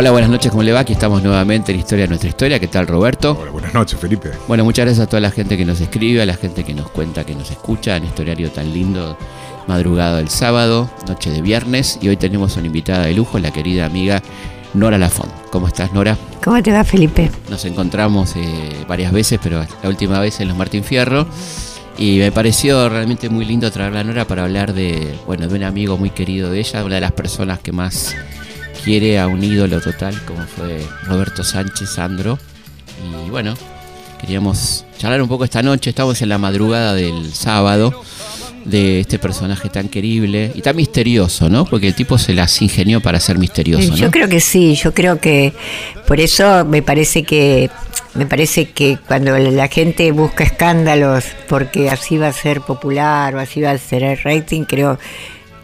Hola, buenas noches, ¿cómo le va? Aquí estamos nuevamente en Historia de Nuestra Historia. ¿Qué tal, Roberto? Hola, buenas noches, Felipe. Bueno, muchas gracias a toda la gente que nos escribe, a la gente que nos cuenta, que nos escucha en este horario tan lindo, madrugada del sábado, noche de viernes. Y hoy tenemos una invitada de lujo, la querida amiga Nora Lafont. ¿Cómo estás, Nora? ¿Cómo te va, Felipe? Nos encontramos eh, varias veces, pero la última vez en los Martín Fierro. Y me pareció realmente muy lindo traerla a Nora para hablar de, bueno, de un amigo muy querido de ella, una de las personas que más quiere a un ídolo total como fue Roberto Sánchez Sandro. Y bueno, queríamos charlar un poco esta noche, estamos en la madrugada del sábado de este personaje tan querible y tan misterioso, ¿no? Porque el tipo se las ingenió para ser misterioso, ¿no? Yo creo que sí, yo creo que por eso me parece que me parece que cuando la gente busca escándalos porque así va a ser popular o así va a ser el rating, creo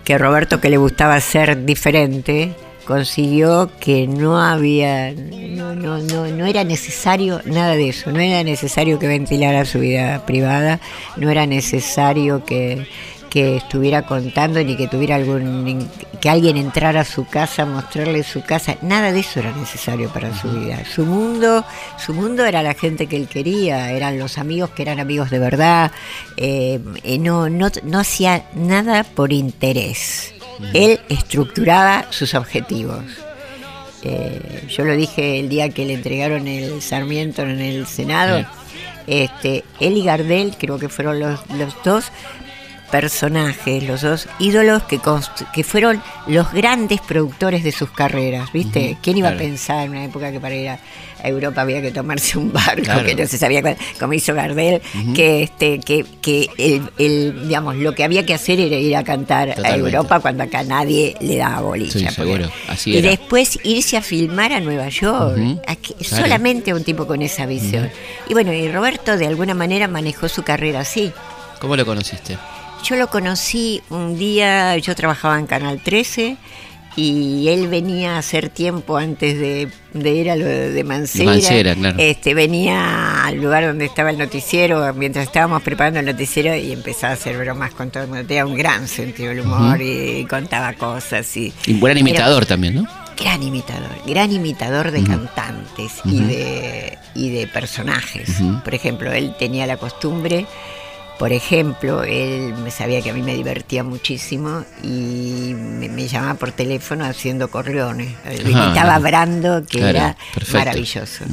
que Roberto que le gustaba ser diferente, consiguió que no había, no, no, no, no era necesario nada de eso, no era necesario que ventilara su vida privada, no era necesario que, que estuviera contando ni que tuviera algún que alguien entrara a su casa mostrarle su casa. Nada de eso era necesario para su vida. Su mundo su mundo era la gente que él quería eran los amigos que eran amigos de verdad eh, no, no no hacía nada por interés él estructuraba sus objetivos. Eh, yo lo dije el día que le entregaron el Sarmiento en el Senado. Este, él y Gardel creo que fueron los, los dos personajes, los dos ídolos que, que fueron los grandes productores de sus carreras, ¿viste? ¿Quién iba a pensar en una época que para ir a Europa había que tomarse un barco, que no se sabía cómo hizo Gardel, que este, que, que el, digamos, lo que había que hacer era ir a cantar a Europa cuando acá nadie le daba bolilla. y después irse a filmar a Nueva York, solamente un tipo con esa visión. Y bueno, y Roberto de alguna manera manejó su carrera así. ¿Cómo lo conociste? Yo lo conocí un día, yo trabajaba en Canal 13 y él venía a hacer tiempo antes de, ir a lo de Mancera. este, venía al lugar donde estaba el noticiero mientras estábamos preparando el noticiero y empezaba a hacer bromas con todo el mundo. Tenía un gran sentido del humor y, contaba cosas. Y, y buen imitador también, ¿no? Gran imitador, gran imitador de cantantes y, de, y de personajes. Por ejemplo, él tenía la costumbre por ejemplo, él me sabía que a mí me divertía muchísimo y me, llamaba por teléfono haciendo corleones. imitaba a Brando, que era maravilloso.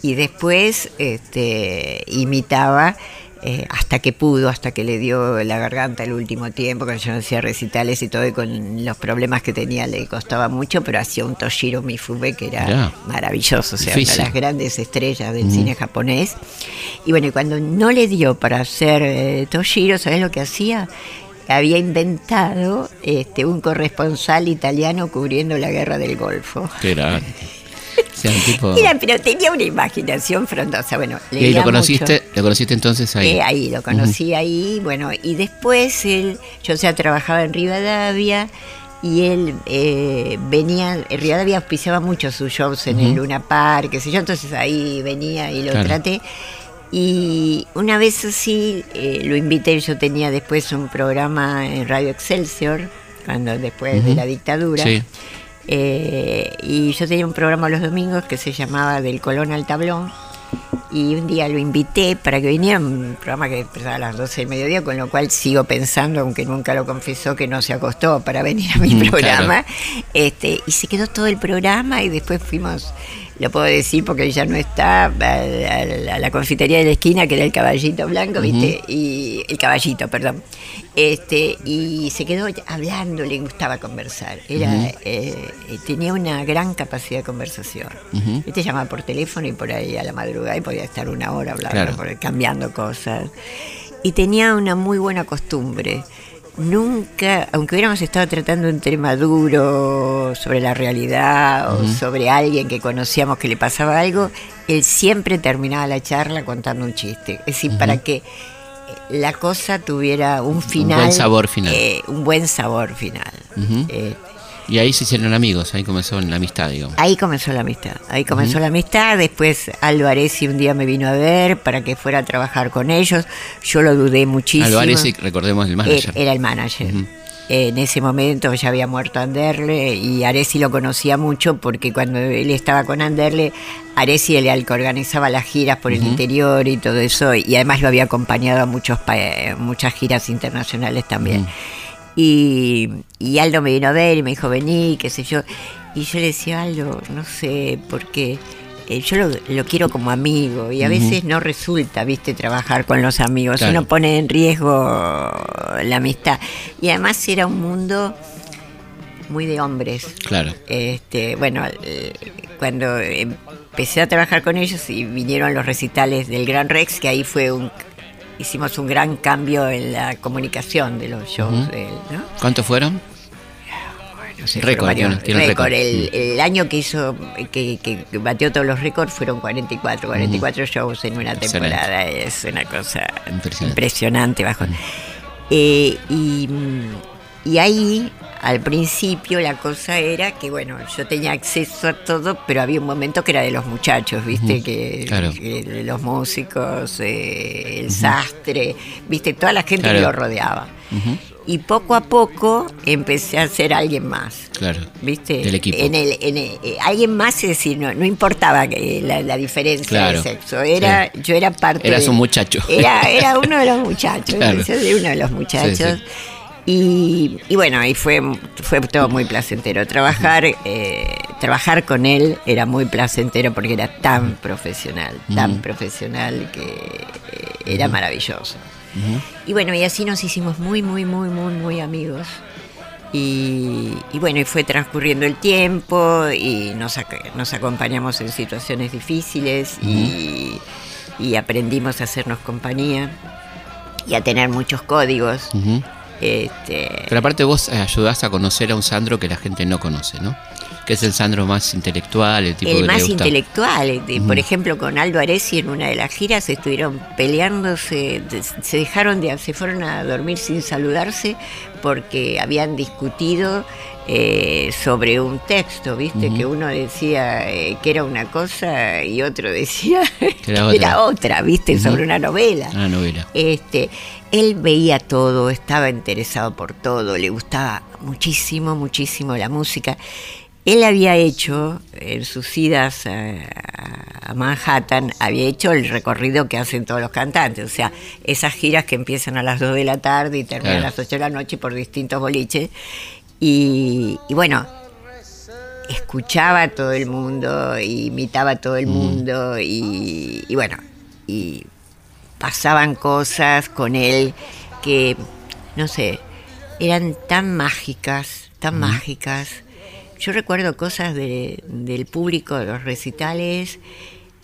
Y después este, imitaba eh, hasta que pudo, hasta que le dio la garganta el último tiempo, cuando yo no hacía recitales y todo, y con los problemas que tenía le costaba mucho, pero hacía un Toshiro Mifube que era maravilloso, o sea, una de las grandes estrellas del cine japonés. Y bueno, y cuando no le dio para hacer eh, Toshiro, ¿sabes lo que hacía? había inventado este, un corresponsal italiano cubriendo la guerra del Golfo. Qué Mira, pero tenía una imaginación frondosa. Bueno, ¿Y lo conociste, lo conociste entonces ahí? Eh, ahí, lo conocí ahí, bueno, y después él, yo o sea, trabajaba en Rivadavia y él eh, venía, en Rivadavia auspiciaba mucho sus shows en el Luna Park, qué sé yo, entonces ahí venía y lo traté. Y una vez así eh, lo invité, yo tenía después un programa en Radio Excelsior, cuando después de la dictadura. Sí. Eh, y yo tenía un programa los domingos que se llamaba Del Colón al Tablón. Y un día lo invité para que viniera, un programa que empezaba a las 12 del mediodía, con lo cual sigo pensando, aunque nunca lo confesó, que no se acostó para venir a mi mm, programa. Este, y se quedó todo el programa y después fuimos lo puedo decir porque ya no está, a, la confitería de la esquina, que era el caballito blanco, ¿viste? Y el caballito, perdón. Este, y se quedó hablando, le gustaba conversar. Era, eh, tenía una gran capacidad de conversación. Este llamaba por teléfono y por ahí a la madrugada y podía estar una hora hablando, cambiando cosas. Y tenía una muy buena costumbre nunca, aunque hubiéramos estado tratando un tema duro sobre la realidad o sobre alguien que conocíamos que le pasaba algo, él siempre terminaba la charla contando un chiste. Es decir, para que la cosa tuviera un final. buen sabor final. eh, un buen sabor final. Eh, Y ahí se hicieron amigos, ahí comenzó la amistad, digamos. Ahí comenzó la amistad, ahí comenzó la amistad, después Aldo Aresi un día me vino a ver para que fuera a trabajar con ellos, yo lo dudé muchísimo. Aldo Aresi, recordemos el manager. era el manager. En ese momento ya había muerto Anderle y Aresi lo conocía mucho porque cuando él estaba con Anderle, Aresi era el que organizaba las giras por el interior y todo eso, y además lo había acompañado a muchos pa- muchas giras internacionales también. Y, y Aldo me vino a ver y me dijo, vení, qué sé yo. Y yo le decía, Aldo, no sé, porque eh, yo lo, lo quiero como amigo y a veces no resulta, viste, trabajar con los amigos. Claro. Uno pone en riesgo la amistad. Y además era un mundo muy de hombres. Claro. Este, bueno, eh, cuando empecé a trabajar con ellos y vinieron los recitales del Gran Rex, que ahí fue un hicimos un gran cambio en la comunicación de los shows de él, ¿no? ¿Cuántos fueron? No sé, Récord, fueron varios tiene- tiene récord. récord. El, el año que hizo, que, que batió todos los récords fueron 44, 44 shows en una Excelente. temporada. Es una cosa Impresionante. impresionante. bajo. Eh, y, y ahí, al principio, la cosa era que, bueno, yo tenía acceso a todo, pero había un momento que era de los muchachos, ¿viste? que, claro. que los músicos, eh, el sastre, ¿viste? Toda la gente Claro. que lo rodeaba. Y poco a poco empecé a ser alguien más. Claro. ¿Viste? Del equipo. En el, en el- eh, alguien más, es decir, no, no importaba que la, la diferencia Claro. de sexo. Era, Sí. Yo era parte. Eras de- un muchacho. Era, era uno de los muchachos. Claro. Yo uno de los muchachos. Sí, Y, y bueno, y fue, fue todo muy placentero. Trabajar, eh, trabajar con él era muy placentero porque era tan profesional, tan profesional que eh, era maravilloso. Y bueno, y así nos hicimos muy, muy, muy, muy, muy amigos. Y, y bueno, y fue transcurriendo el tiempo y nos, ac- nos acompañamos en situaciones difíciles y, y aprendimos a hacernos compañía y a tener muchos códigos. Este, Pero aparte vos eh, ayudás a conocer a un Sandro que la gente no conoce, ¿no? Que es el Sandro más intelectual, el tipo que el le más gusta. intelectual. eh, Por ejemplo, con Aldo Aresi en una de las giras estuvieron peleándose, se dejaron de, se fueron a dormir sin saludarse porque habían discutido eh, sobre un texto, viste, que uno decía eh, que era una cosa y otro decía que era era otra. otra, viste, sobre una novela. Una novela. Este, él veía todo, estaba interesado por todo, le gustaba muchísimo, muchísimo la música. Él había hecho, en sus idas a, Manhattan, había hecho el recorrido que hacen todos los cantantes, o sea, esas giras que empiezan a las 2 de la tarde y terminan Claro. a las 8 de la noche por distintos boliches. Y, y bueno, escuchaba a todo el mundo, y imitaba a todo el mundo, y, y bueno, y pasaban cosas con él que, no sé, eran tan mágicas, tan mágicas. Yo recuerdo cosas de- del público, de los recitales,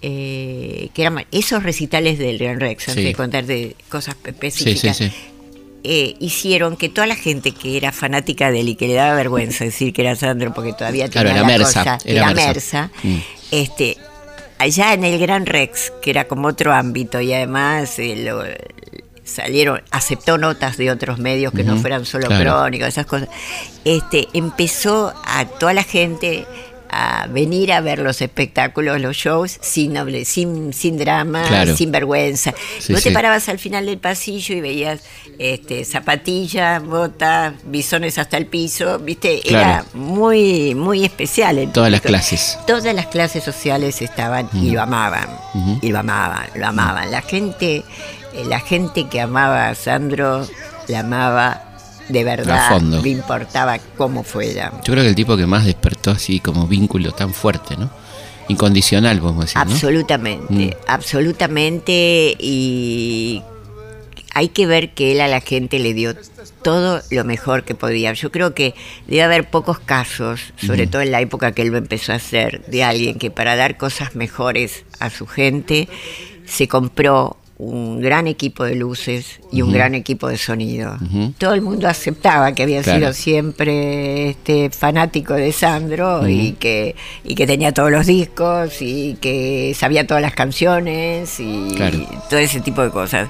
eh, que eran esos recitales del Gran Rex, antes Sí. de contarte cosas específicas sí, sí. eh, hicieron que toda la gente que era fanática de él y que le daba vergüenza decir que era Sandro porque todavía Claro, tenía era la Mersa, cosa, era era Mersa. Mersa, Mm. este, allá en el Gran Rex, que era como otro ámbito y además eh, lo- salieron, aceptó notas de otros medios que no fueran solo claro. crónicas, esas cosas, este, empezó a toda la gente a venir a ver los espectáculos, los shows, sin, noble- sin, sin drama, Claro. sin vergüenza. Sí, Vos sí. te parabas al final del pasillo y veías este, zapatillas, botas, bisones hasta el piso, viste, era muy, muy especial. el Todas las clases. Todas las clases sociales estaban y lo amaban, y lo amaban, lo amaban. La gente, eh, la gente que amaba a Sandro, la amaba de verdad, no importaba cómo fuera. Yo creo que el tipo que más despertó así como vínculo tan fuerte, ¿no? Incondicional, podemos decir. Absolutamente, Mm. absolutamente y hay que ver que él a la gente le dio todo lo mejor que podía. Yo creo que debe haber pocos casos, sobre todo en la época que él lo empezó a hacer, de alguien que para dar cosas mejores a su gente se compró un gran equipo de luces y un gran equipo de sonido. Todo el mundo aceptaba que había Claro. sido siempre este fanático de Sandro y que y que tenía todos los discos y que sabía todas las canciones y Claro. todo ese tipo de cosas.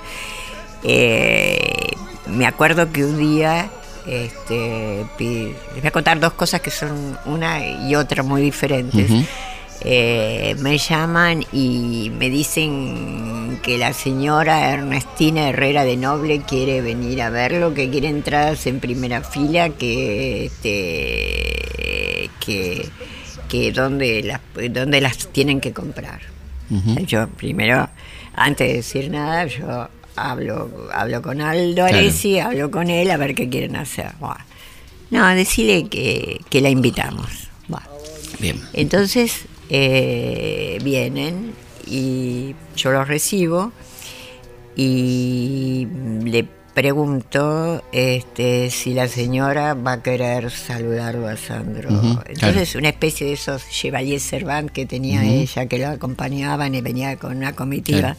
eh, me acuerdo que un día, este, les voy a contar dos cosas que son una y otra muy diferentes. Eh, me llaman y me dicen que la señora Ernestina Herrera de Noble quiere venir a verlo, que quiere entradas en primera fila, que este, que, que donde las donde las tienen que comprar. Ujú. Yo primero, antes de decir nada, yo hablo, hablo con Aldo Aresi, hablo con él a ver qué quieren hacer. Buah. No, decirle que, que la invitamos. Buah. Bien. Entonces eh, vienen y yo los recibo y le pregunto este, si la señora va a querer saludarlo a Sandro. Entonces una especie de esos Chevalier Servant que tenía ella, que lo acompañaban y venía con una comitiva. Claro.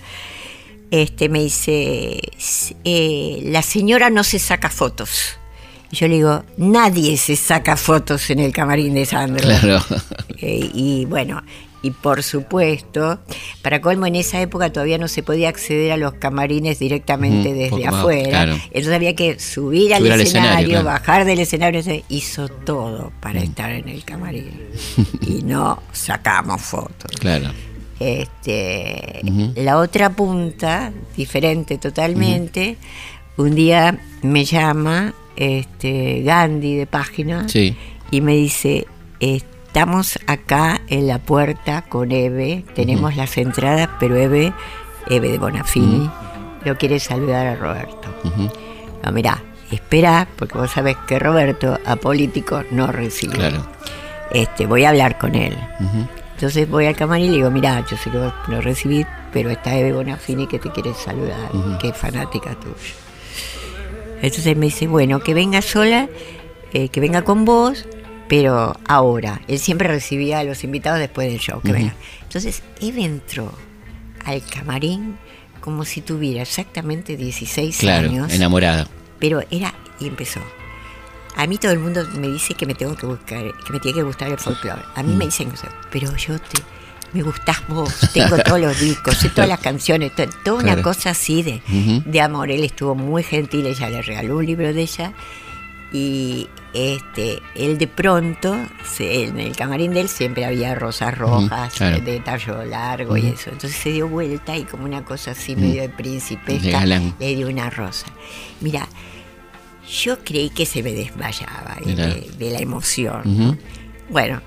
Este me dice, "S- eh, la señora no se saca fotos. Y yo le digo, nadie se saca fotos en el camarín de Sandro. Claro. Eh, y bueno, y por supuesto, para colmo en esa época todavía no se podía acceder a los camarines directamente desde afuera. claro. Entonces había que subir al Subir al escenario, escenario, claro. bajar del escenario. Hizo todo Mm. para estar en el camarín. y no sacamos fotos. Claro. Este. La otra punta, diferente totalmente, un día me llama este, Gandhi de página Sí. y me dice, estamos acá en la puerta con Eve, tenemos las entradas, pero Eve, Eve de Bonafini, lo quiere saludar a Roberto. No, mirá, espera, porque vos sabés que Roberto a políticos no recibe. Claro. Este, voy a hablar con él. Entonces voy al camarín y le digo, mira, yo sé que vos no recibís, pero está Eve Bonafini que te quiere saludar, que es fanática tuya. Entonces me dice, bueno, que venga sola, eh, que venga con vos, pero ahora. Él siempre recibía a los invitados después del show, que venga. Entonces Eve entró al camarín como si tuviera exactamente 16 Claro. años. Enamorada. Pero era, y empezó. A mí todo el mundo me dice que me tengo que buscar, que me tiene que gustar el folclore. A mí me dicen pero yo te, me gustás vos, tengo todos los discos, sé todas las canciones, to- toda una cosa así de, de amor. Él estuvo muy gentil, ella le regaló un libro de ella y este él de pronto, se- en el camarín de él siempre había rosas rojas claro. de tallo largo y eso. Entonces se dio vuelta y como una cosa así medio de príncipe De galán. le dio una rosa. Mira, yo creí que se me desmayaba de, de la emoción. Bueno,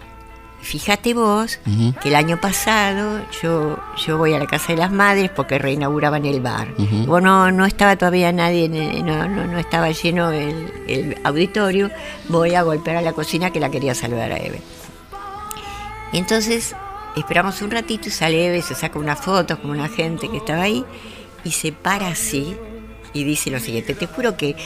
fíjate vos que el año pasado yo, yo voy a la Casa de las Madres porque reinauguraban el bar. Ujú. Bueno, no estaba todavía nadie, no, no, no estaba lleno el, el auditorio. Voy a golpear a la cocina que la quería saludar a Eve. Entonces esperamos un ratito y sale Eve, se saca unas fotos con una gente que estaba ahí y se para así y dice lo siguiente, te juro que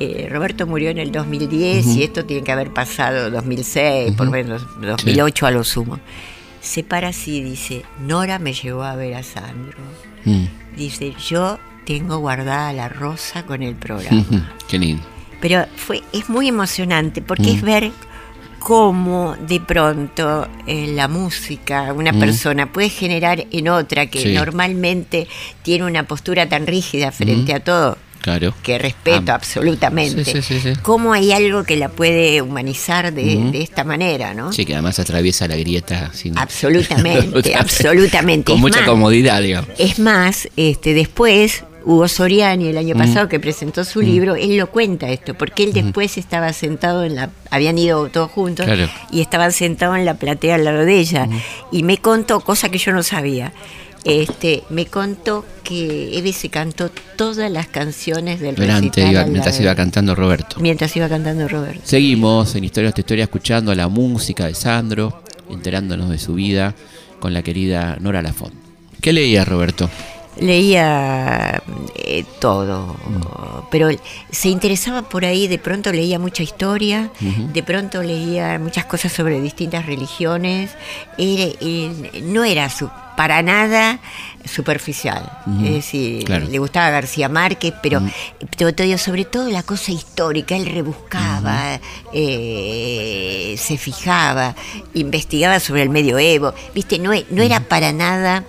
eh, Roberto murió en el 2010 y esto tiene que haber pasado 2006, por lo menos 2008 a lo sumo. Se para así dice, Nora me llevó a ver a Sandro. Mm. Dice, yo tengo guardada la rosa con el programa. Qué lindo. Pero fue, es muy emocionante porque Mm. es ver cómo de pronto eh, la música, una Mm. persona puede generar en otra que Sí. normalmente tiene una postura tan rígida frente Mm. a todo, Claro. que respeto Ah. absolutamente, Sí, sí, sí, sí. cómo hay algo que la puede humanizar de, esta manera, ¿no? Sí, que además atraviesa la grieta sin. Absolutamente, absolutamente. Con Es mucha más, comodidad, digamos. es más, este, después Hugo Soriani el año pasado que presentó su libro, él lo cuenta esto, porque él después estaba sentado en la, habían ido todos juntos Claro. y estaban sentados en la platea al lado de ella y me contó cosa que yo no sabía. Este, me contó que Eve se cantó todas las canciones del Durante, iba- mientras iba cantando Roberto. mientras iba cantando Roberto. Seguimos en Historias de Historia escuchando la música de Sandro, enterándonos de su vida con la querida Nora Lafont. ¿Qué leía Roberto? Leía eh, todo, pero se interesaba por ahí, de pronto leía mucha historia, de pronto leía muchas cosas sobre distintas religiones, Era- eh, no era su, para nada superficial, Ujú, es decir, claro. le gustaba García Márquez, pero te digo, sobre todo la cosa histórica, él rebuscaba, eh, se fijaba, investigaba sobre el medioevo, viste, no, no era para nada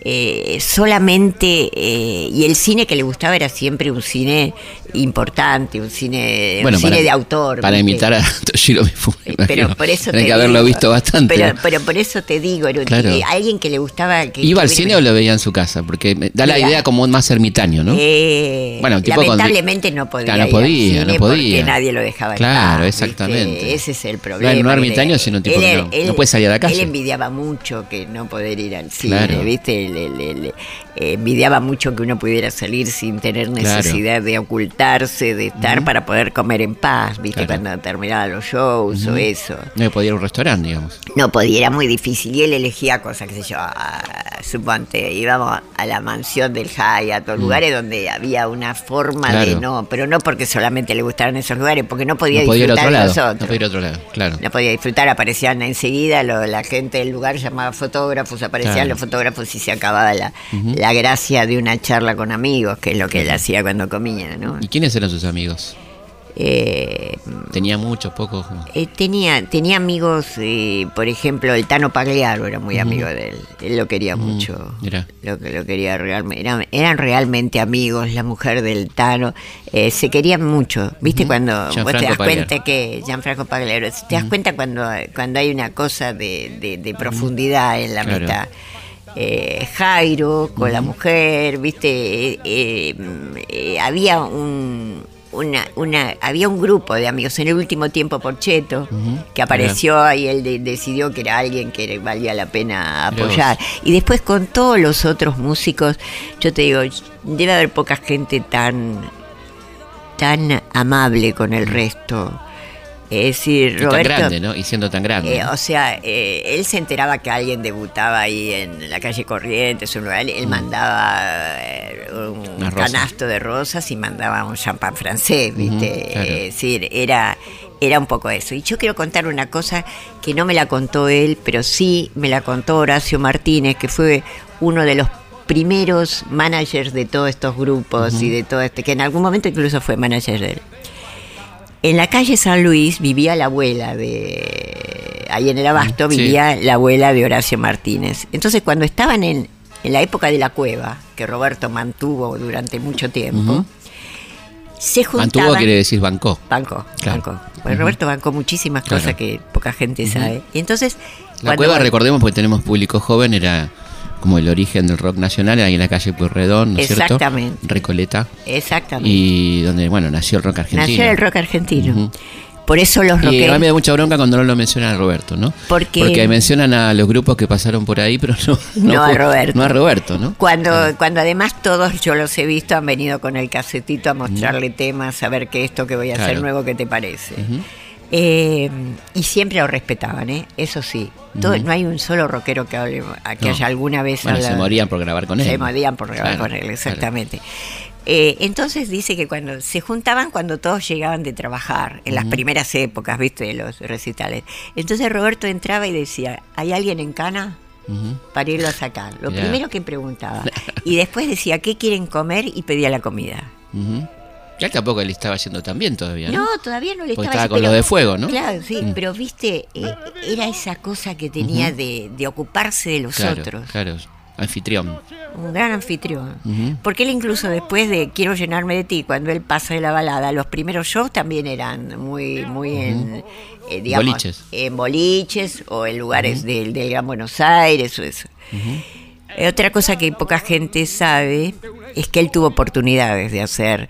eh, solamente, eh, y el cine que le gustaba era siempre un cine importante, un cine, un cine de autor. Para imitar a Toshiro Mifune. Pero por eso que haberlo visto bastante. Pero, pero, por eso te digo, claro. alguien que le gustaba... Que, ¿Iba al cine o lo veía en su casa? Porque me da la idea como más ermitaño, ¿no? Eh, bueno, tipo lamentablemente no podía. no podía, no podía. Porque nadie lo dejaba Claro, exactamente. Ese es el problema. No, ermitaño, sino tipo que no, puede salir de la casa. Él envidiaba mucho que no poder ir al cine, ¿viste? Le, envidiaba mucho que uno pudiera salir sin tener necesidad de de estar para poder comer en paz, ¿viste? Cuando terminaba los shows o eso. No podía ir a un restaurante, digamos. No podía, era muy difícil. Y él elegía cosas, qué sé yo, a, suponte, íbamos a la mansión del Hyatt, a todos lugares donde había una forma de no, pero no porque solamente le gustaran esos lugares, porque no podía, disfrutar de los otros. No podía ir a otro lado, claro. No podía disfrutar, aparecían enseguida, la gente del lugar llamaba fotógrafos, aparecían los fotógrafos y se acababa la, la gracia de una charla con amigos, que es lo que él hacía cuando comía, ¿no? ¿Y quiénes eran sus amigos? Eh, tenía muchos, pocos. Eh, tenía, tenía amigos, eh, por ejemplo, el Tano Pagliaro era muy amigo de él. Él lo quería mucho. Lo, lo quería realmente. Eran, eran, realmente amigos, la mujer del Tano. se querían mucho. ¿Viste? Cuando vos te das cuenta que. Gianfranco Pagliaro. Te das cuenta cuando, cuando hay una cosa de, de, profundidad en la mitad. Jairo con la mujer, viste, había un, una, una, había un grupo de amigos en el último tiempo por Cheto que apareció y él decidió que era alguien que valía la pena apoyar. Y después con todos los otros músicos, yo te digo, debe haber poca gente tan, tan amable con el resto es decir, Roberto. Tan grande, ¿no? Y siendo tan grande. Eh, o sea, eh, él se enteraba que alguien debutaba ahí en la calle Corrientes, un lugar, él mm. mandaba eh, un canasto de rosas y mandaba un champán francés, ¿viste? Es decir, era, era un poco eso. Y yo quiero contar una cosa que no me la contó él, pero sí me la contó Horacio Martínez, que fue uno de los primeros managers de todos estos grupos y de todo este, que en algún momento incluso fue manager de él. En la calle San Luis vivía la abuela de. Ahí en el Abasto vivía la abuela de Horacio Martínez. Entonces, cuando estaban en, la época de la cueva, que Roberto mantuvo durante mucho tiempo, se juntaban. Mantuvo quiere decir bancó. Bancó, bancó. Pues Roberto bancó muchísimas cosas que poca gente sabe. Y entonces. La cueva, recordemos, porque tenemos público joven, era como el origen del rock nacional, ahí en la calle Pueyrredón, ¿no es cierto? Exactamente. Recoleta. Exactamente. Y donde, bueno, nació el rock argentino. Nació el rock argentino. Por eso los rockeros. Y a mí me da mucha bronca cuando no lo mencionan a Roberto, ¿no? Porque, Porque mencionan a los grupos que pasaron por ahí, pero no, no, a Roberto. No a Roberto, ¿no? Cuando, cuando además todos, yo los he visto, han venido con el casetito a mostrarle temas, a ver qué esto que voy a hacer nuevo, ¿qué te parece? Eh, y siempre lo respetaban, ¿eh? eso sí. No hay un solo rockero que, hable, que haya alguna vez. Bueno, se morían por grabar con él. Se morían por grabar con él, exactamente. Eh, entonces dice que cuando se juntaban cuando todos llegaban de trabajar, en las primeras épocas, viste, de los recitales. Entonces Roberto entraba y decía, ¿hay alguien en cana? Para irlo a sacar. Lo primero que preguntaba. y después decía, ¿qué quieren comer? Y pedía la comida. Ya tampoco le estaba haciendo tan bien todavía. No, todavía no le estaba, estaba con lo de fuego, ¿no? Claro, sí, mm. pero viste, eh, era esa cosa que tenía de, ocuparse de los otros. Claro, anfitrión. Un gran anfitrión. Porque él incluso después de Quiero llenarme de ti, cuando él pasa de la balada, los primeros shows también eran muy, muy en, eh, digamos, boliches. en boliches o en lugares del, Gran Buenos Aires o eso. Eh, otra cosa que poca gente sabe es que él tuvo oportunidades de hacer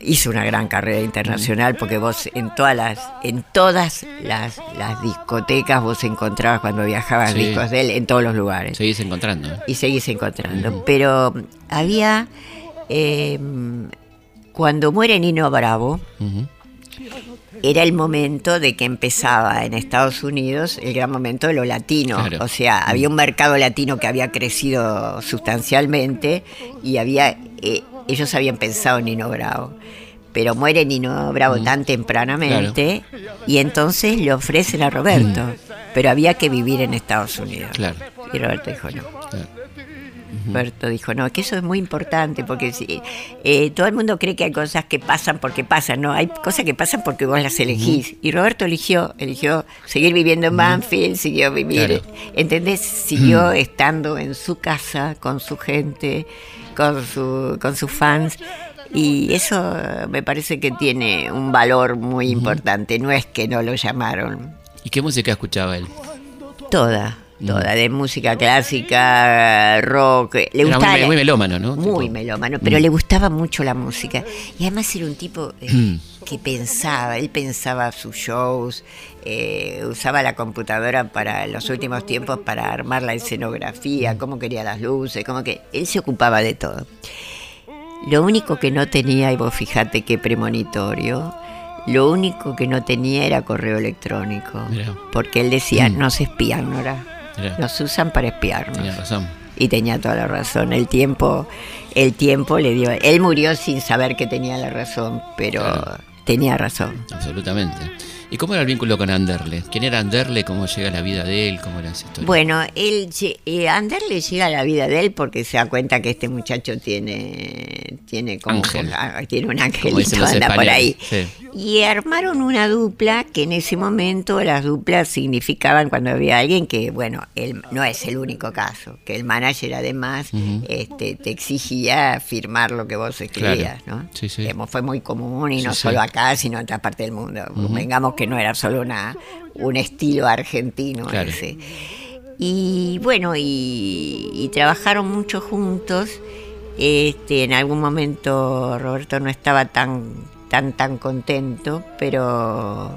hizo una gran carrera internacional porque vos en todas las en todas las, discotecas vos encontrabas cuando viajabas discos de él en todos los lugares. Seguís encontrando. Y seguís encontrando. Pero había em, cuando muere Nino Bravo era el momento de que empezaba en Estados Unidos el gran momento de lo latino. O sea, había un mercado latino que había crecido sustancialmente y había eh, ellos habían pensado en Nino Bravo. Pero muere Nino Bravo mm. tan tempranamente y entonces le ofrecen a Roberto. Mm. Pero había que vivir en Estados Unidos. Y Roberto dijo no. Roberto dijo, no, que eso es muy importante, porque si, eh, todo el mundo cree que hay cosas que pasan porque pasan, no, hay cosas que pasan porque vos las elegís. Y Roberto eligió, eligió seguir viviendo en Banfield, siguió vivir, ¿entendés? Siguió estando en su casa, con su gente, con, su, con sus fans. Y eso me parece que tiene un valor muy importante, no es que no lo llamaron. ¿Y qué música escuchaba él? Toda, toda, de música clásica, rock. Le Era gustaba muy, muy melómano, ¿no? muy Tipo- melómano, pero le gustaba mucho la música. Y además era un tipo eh, Mm. que pensaba, él pensaba sus shows, eh, usaba la computadora para los últimos tiempos para armar la escenografía, cómo quería las luces, como que él se ocupaba de todo. Lo único que no tenía, y vos fijate qué premonitorio, lo único que no tenía era correo electrónico. Mirá. Porque él decía, Mm. nos espían, Nora. Mirá. Nos usan para espiarnos. Tenía razón. Y tenía toda la razón. El tiempo, el tiempo le dio. Él murió sin saber que tenía la razón, pero Claro. tenía razón. Absolutamente. ¿Y cómo era el vínculo con Anderle? ¿Quién era Anderle? ¿Cómo llega la vida de él? ¿Cómo era esa historia? Bueno, él, eh, Anderle llega a la vida de él porque se da cuenta que este muchacho tiene, tiene como Ángel. ah, tiene un angelito, anda por ahí. Sí. Y armaron una dupla que en ese momento las duplas significaban cuando había alguien que, bueno, él no es el único caso, que el manager además este, te exigía firmar lo que vos escribías, Claro. ¿no? Sí, sí. Fue muy común y no solo acá, sino en otras partes del mundo. Vengamos que no era solo una, un estilo argentino Claro. ese. Y bueno, y, y trabajaron mucho juntos. Este, en algún momento Roberto no estaba tan, tan, tan contento, pero,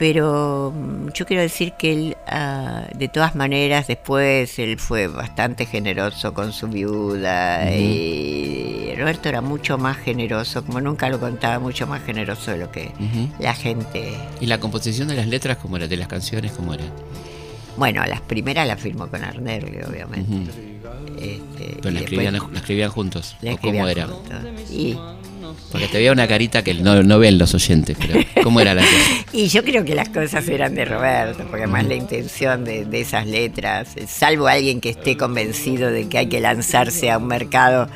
pero mm, yo quiero decir que él, ah, de todas maneras, después él fue bastante generoso con su viuda. y Roberto era mucho más generoso, como nunca lo contaba, mucho más generoso de lo que la gente. ¿Y la composición de las letras cómo era? ¿De las canciones cómo era? Bueno, las primeras las firmó con Arnerle, obviamente. Este, Pero la escribían, la escribían juntos. la ¿O ¿Cómo era? juntos. Y, Porque te veía una carita que no, no ven los oyentes, pero ¿cómo era la cosa? y yo creo que las cosas eran de Roberto, porque además la intención de, de esas letras, salvo alguien que esté convencido de que hay que lanzarse a un mercado,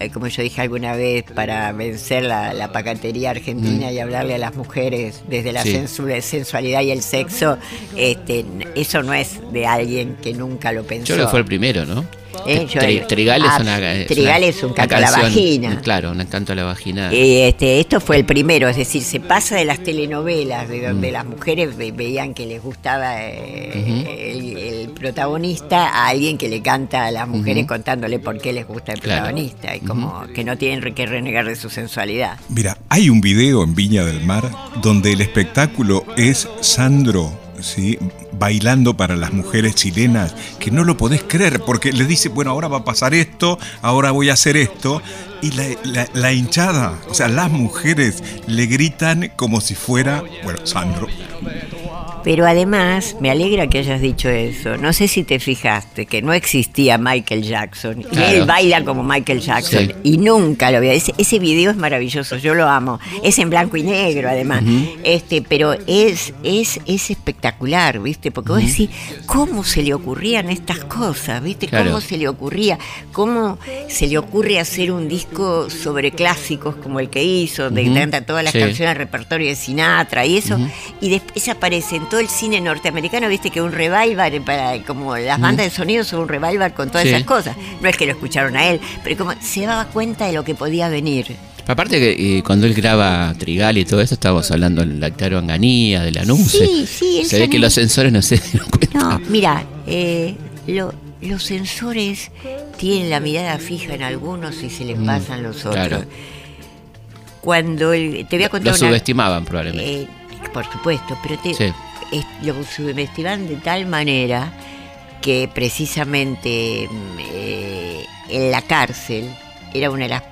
eh, como yo dije alguna vez, para vencer la, la pacatería argentina y hablarle a las mujeres desde la Sí. sensu- sensualidad y el sexo, este, eso no es de alguien que nunca lo pensó. Yo creo que fue el primero, ¿no? Eh, Tri- Trigal es ah, una. es Trigal una- es un canto a la vagina. Claro, un canto a la vagina. Eh, este, esto fue el primero, es decir, se pasa de las telenovelas, de donde las mujeres ve- veían que les gustaba eh, el, el protagonista, a alguien que le canta a las mujeres contándole por qué les gusta el Claro. protagonista y como que no tienen que renegar de su sensualidad. Mira, hay un video en Viña del Mar donde el espectáculo es Sandro, ¿sí? Bailando para las mujeres chilenas, que no lo podés creer, porque le dice, bueno, ahora va a pasar esto, ahora voy a hacer esto, y la, la- hinchada, o sea, las mujeres le gritan como si fuera, bueno, Sandro. Pero además, me alegra que hayas dicho eso. No sé si te fijaste que no existía Michael Jackson. Y Claro. él baila como Michael Jackson. Sí. Y nunca lo veo. Ese, ese video es maravilloso, yo lo amo. Es en blanco y negro, además. este Pero es, es, es espectacular, ¿viste? Porque vos decís, ¿cómo se le ocurrían estas cosas? ¿Viste? Claro. ¿Cómo se le ocurría? ¿Cómo se le ocurre hacer un disco sobre clásicos como el que hizo, de canta todas las Sí. canciones del repertorio de Sinatra y eso? Y después aparece en todo el cine norteamericano, viste que un revival, para, como las bandas de sonido son un revival con todas Sí. esas cosas. No es que lo escucharon a él, pero como se daba cuenta de lo que podía venir. Aparte que eh, cuando él graba Trigal y todo eso, estábamos hablando del Lactaro Anganía, del anuncio. Sí, sí, él Se ve que los sensores no se dieron cuenta. No, mira, eh, lo- los sensores tienen la mirada fija en algunos y se les Mm, pasan los otros. claro. Cuando el- te voy a contar Lo una- subestimaban probablemente. Eh, por supuesto, pero te, Sí. Lo subestiman de tal manera que precisamente mm, eh, en la cárcel era una de las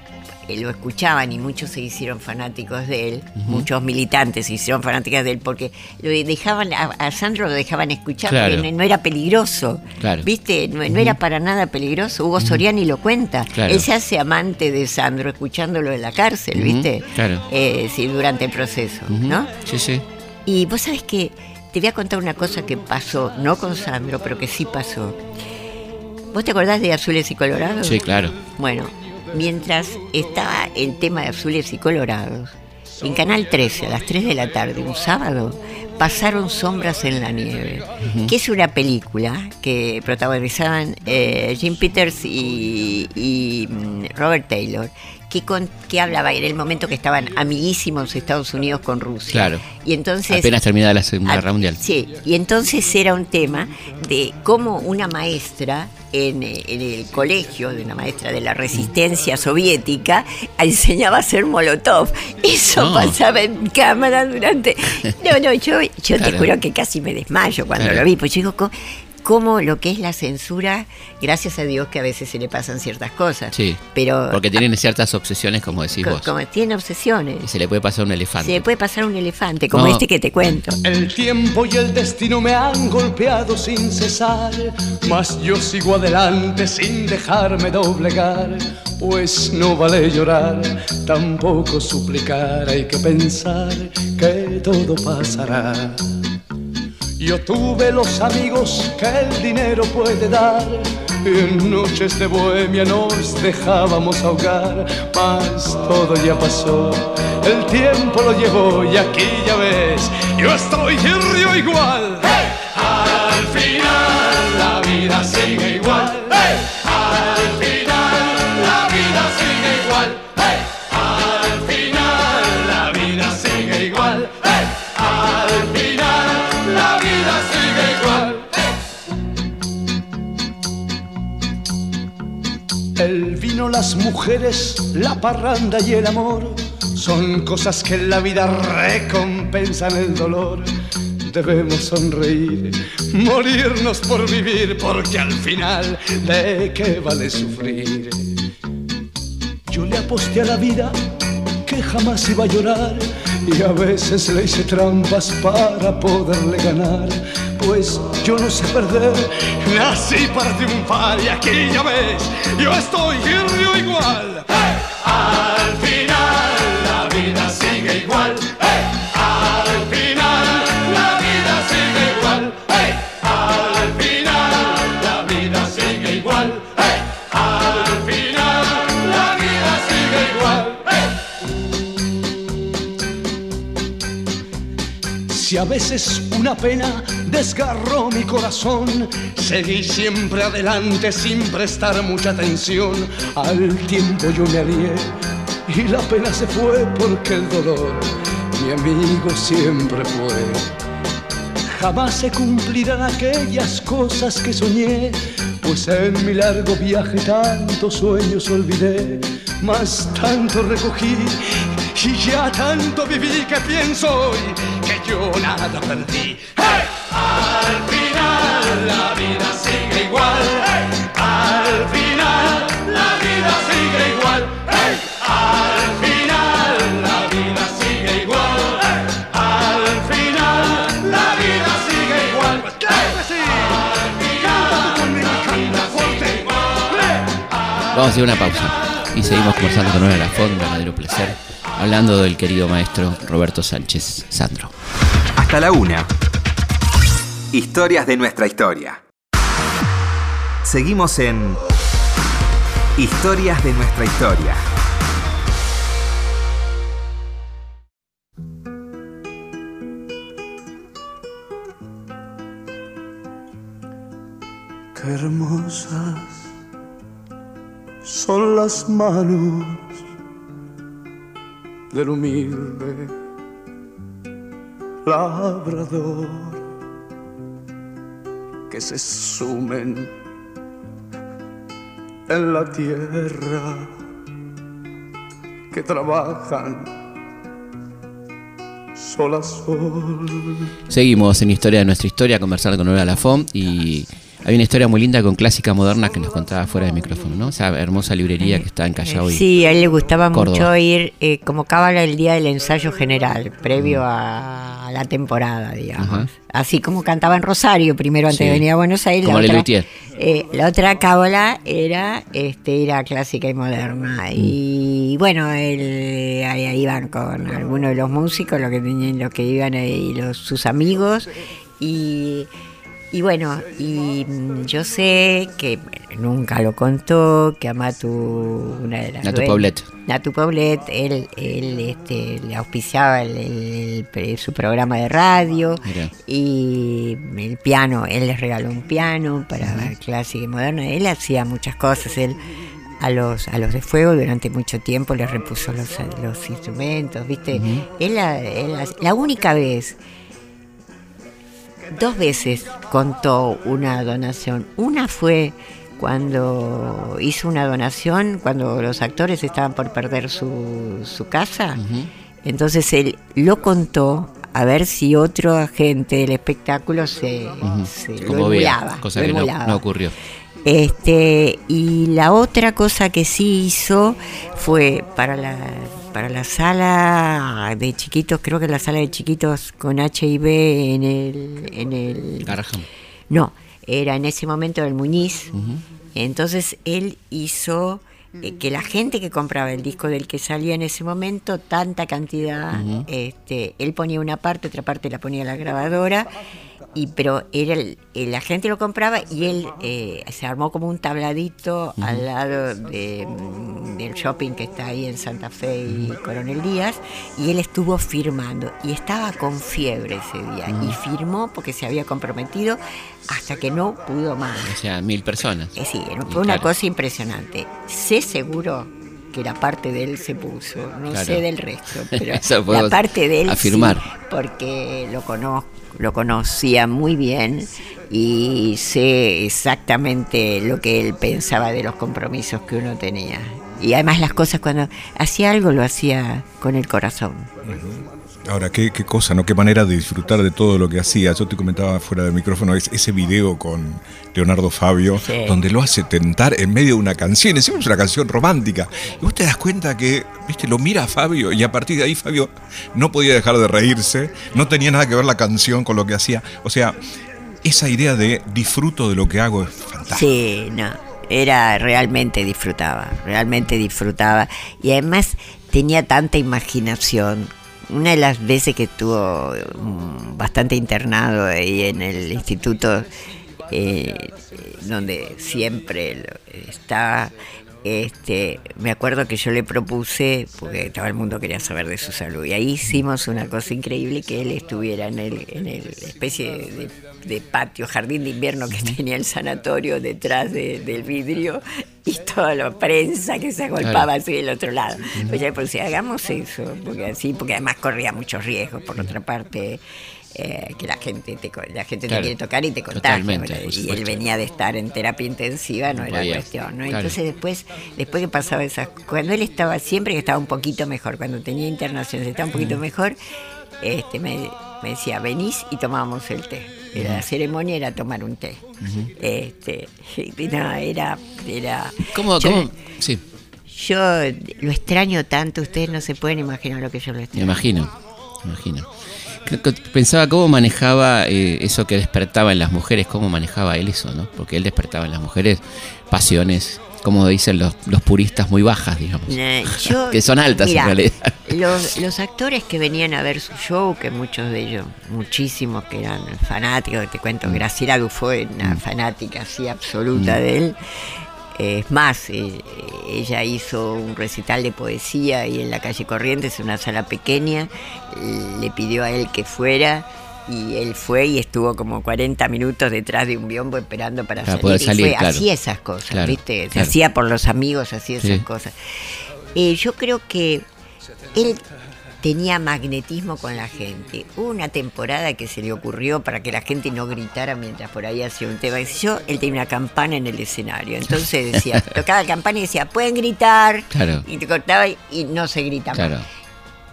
eh, lo escuchaban y muchos se hicieron fanáticos de él, muchos militantes se hicieron fanáticos de él porque lo dejaban a, a Sandro lo dejaban escuchar Claro. porque no, no era peligroso, Claro. viste, no, no era para nada peligroso. Hugo Soriani lo cuenta, Claro. él se hace amante de Sandro escuchándolo en la cárcel, viste, claro. Eh, sí, durante el proceso. ¿no? Sí, sí. Y vos sabés que te voy a contar una cosa que pasó, no con Sandro, pero que sí pasó. ¿Vos te acordás de Azules y Colorados? Sí, claro. Bueno, mientras estaba el tema de Azules y Colorados, en Canal 13, a las 3 de la tarde, un sábado, pasaron Sombras en la Nieve, que es una película que protagonizaban eh, Jim Peters y, y, mm, Robert Taylor, que, con, que hablaba en el momento que estaban amiguísimos Estados Unidos con Rusia. Claro. Y entonces Apenas terminada la Segunda Ah, Guerra Mundial. Sí, y entonces era un tema de cómo una maestra en, eh, en el colegio, de una maestra de la resistencia soviética, enseñaba a hacer molotov. Eso No. pasaba en cámara durante... No, no, yo, yo te juro que casi me desmayo cuando Claro. lo vi, pues yo digo, cómo lo que es la censura, gracias a Dios que a veces se le pasan ciertas cosas. Sí. Pero Porque tienen ciertas obsesiones, como decís co- vos. como tiene obsesiones. Y se le puede pasar un Se elefante. le puede pasar un elefante, como No. este que te cuento. El tiempo y el destino me han golpeado sin cesar, mas yo sigo adelante sin dejarme doblegar, pues no vale llorar, tampoco suplicar, hay que pensar que todo pasará. Yo tuve los amigos que el dinero puede dar. En noches de bohemia nos dejábamos ahogar. Mas todo ya pasó, el tiempo lo llevó y aquí ya ves, yo estoy y río igual. Al final la vida sigue igual. Al las mujeres, la parranda y el amor son cosas que en la vida recompensan el dolor. Debemos sonreír, morirnos por vivir, porque al final, ¿de qué vale sufrir? Yo le aposté a la vida que jamás iba a llorar y a veces le hice trampas para poderle ganar. Pues yo no sé perder, nací para triunfar y aquí ya ves, yo estoy y igual. Al final la vida sigue igual. A veces una pena desgarró mi corazón, seguí siempre adelante sin prestar mucha atención. Al tiempo yo me alié y la pena se fue porque el dolor mi amigo siempre fue. Jamás se cumplirán aquellas cosas que soñé, pues en mi largo viaje tantos sueños olvidé, más tanto recogí y ya tanto viví que pienso hoy yo nada perdí. ¡Hey! Al final la vida sigue igual. ¡Hey! Al final la vida sigue igual. ¡Hey! Al final la vida sigue igual. Al final la vida sigue igual. Tú conmigo y canta fuerte. Vamos a hacer una pausa. Y seguimos conversando con Nora Lafont, un verdadero placer, hablando del querido maestro Roberto Sánchez Sandro. Hasta la una. Historias de nuestra historia. Seguimos en Historias de nuestra historia. Qué hermosas son las manos del humilde labrador que se sumen en la tierra, que trabajan sol a sol. Seguimos en Historia de nuestra historia, conversando con Nora Lafont y hay una historia muy linda con clásica moderna que nos contaba fuera de micrófono, ¿no? Esa hermosa librería que está en Callao y Sí, a él le gustaba Córdoba. mucho ir eh, como cábala el día del ensayo general, previo a la temporada, digamos. Así como cantaba en Rosario primero antes Sí. de venir a Buenos Aires. Como la otra, eh, la otra cábala era este ir a clásica y moderna. Y bueno, él, ahí iban con algunos de los músicos, los que tenían, los que iban ahí, los, sus amigos. Y Y bueno, y mm, yo sé que nunca lo contó, que a Matu, una de las Natu due- Poblet. Natu Poblet, él, él este, le auspiciaba el- el- el- su programa de radio Mira. y el piano, él les regaló un piano para clásica y moderna, él hacía muchas cosas, él a los a los de fuego durante mucho tiempo les repuso los, los instrumentos, ¿viste? la- él la- la única vez dos veces contó una donación. Una fue cuando hizo una donación, cuando los actores estaban por perder su, su casa. Entonces él lo contó a ver si otro agente del espectáculo se, se lo emulaba, cosa lo que no ocurrió. Este, y la otra cosa que sí hizo fue para la, para la sala de chiquitos, creo que la sala de chiquitos con HIV en el, en el Garaham. no, era en ese momento el Muñiz. Entonces él hizo eh, que la gente que compraba el disco del que salía en ese momento, tanta cantidad, este, él ponía una parte, otra parte la ponía la grabadora, y pero era el- eh, la gente lo compraba y él eh, se armó como un tabladito al lado de, mm, del shopping que está ahí en Santa Fe y Coronel Díaz, y él estuvo firmando, y estaba con fiebre ese día, y firmó porque se había comprometido hasta que no pudo más. O sea, mil personas. Eh, sí, Y fue una claro. cosa impresionante. Sé seguro que la parte de él se puso, no Claro. sé del resto, pero la parte de él afirmar. sí, porque lo conozco, lo conocía muy bien y sé exactamente lo que él pensaba de los compromisos que uno tenía. Y además las cosas cuando hacía algo lo hacía con el corazón. Ahora, qué, qué cosa, ¿no? Qué manera de disfrutar de todo lo que hacía. Yo te comentaba fuera del micrófono es- ese video con Leonardo Fabio, Sí. donde lo hace tentar en medio de una canción. Encima es una canción romántica. Y vos te das cuenta que, viste, lo mira a Fabio y a partir de ahí Fabio no podía dejar de reírse. No tenía nada que ver la canción con lo que hacía. O sea, esa idea de disfruto de lo que hago es fantástica. Sí, no, era realmente disfrutaba, realmente disfrutaba y además tenía tanta imaginación. Una de las veces que estuvo mm, bastante internado ahí en el instituto, eh, donde siempre estaba, este, me acuerdo que yo le propuse, porque todo el mundo quería saber de su salud, y ahí hicimos una cosa increíble, que él estuviera en el, en el especie de, de patio, jardín de invierno que tenía el sanatorio detrás de- del vidrio, y toda la prensa que se agolpaba Claro. así del otro lado. Pues ya pues, hagamos eso, porque así, porque además corría muchos riesgos, por otra parte. Eh, que la gente te, la gente Claro. te quiere tocar y te contagia y él venía de estar en terapia intensiva no No era podía, cuestión ¿no? claro. entonces después después que pasaba esas cuando él estaba siempre que estaba un poquito mejor cuando tenía internaciones estaba un poquito mejor este me, me decía venís y tomábamos el té Era- la ceremonia era tomar un té este no, era era ¿Cómo? yo, cómo? Sí, yo lo extraño tanto ustedes no se pueden imaginar lo que yo lo me extraño imagino. Me imagino. Pensaba cómo manejaba eh, eso que despertaba en las mujeres, cómo manejaba él eso, ¿no? Porque él despertaba en las mujeres pasiones, como dicen los, los puristas, muy bajas, digamos. Yo- que son altas mira, en realidad. Los, los actores que venían a ver su show, que muchos de ellos, muchísimos que eran fanáticos, te cuento, Mm. Graciela Dufo era una fanática así absoluta de él. Es más, eh, ella hizo un recital de poesía ahí en la calle Corrientes, en una sala pequeña, le pidió a él que fuera y él fue y estuvo como 40 minutos detrás de un biombo esperando para, salir. poder y salir, fue, claro. hacía esas cosas, Claro, ¿viste? Se hacía por los amigos, hacía esas Sí. cosas. Eh, yo creo que él tenía magnetismo con la gente. Hubo una temporada que se le ocurrió para que la gente no gritara mientras por ahí hacía un tema. Yo, él tenía una campana en el escenario. Entonces decía, tocaba la campana y decía, pueden gritar. Claro. Y te cortaba y, y no se grita más. Claro.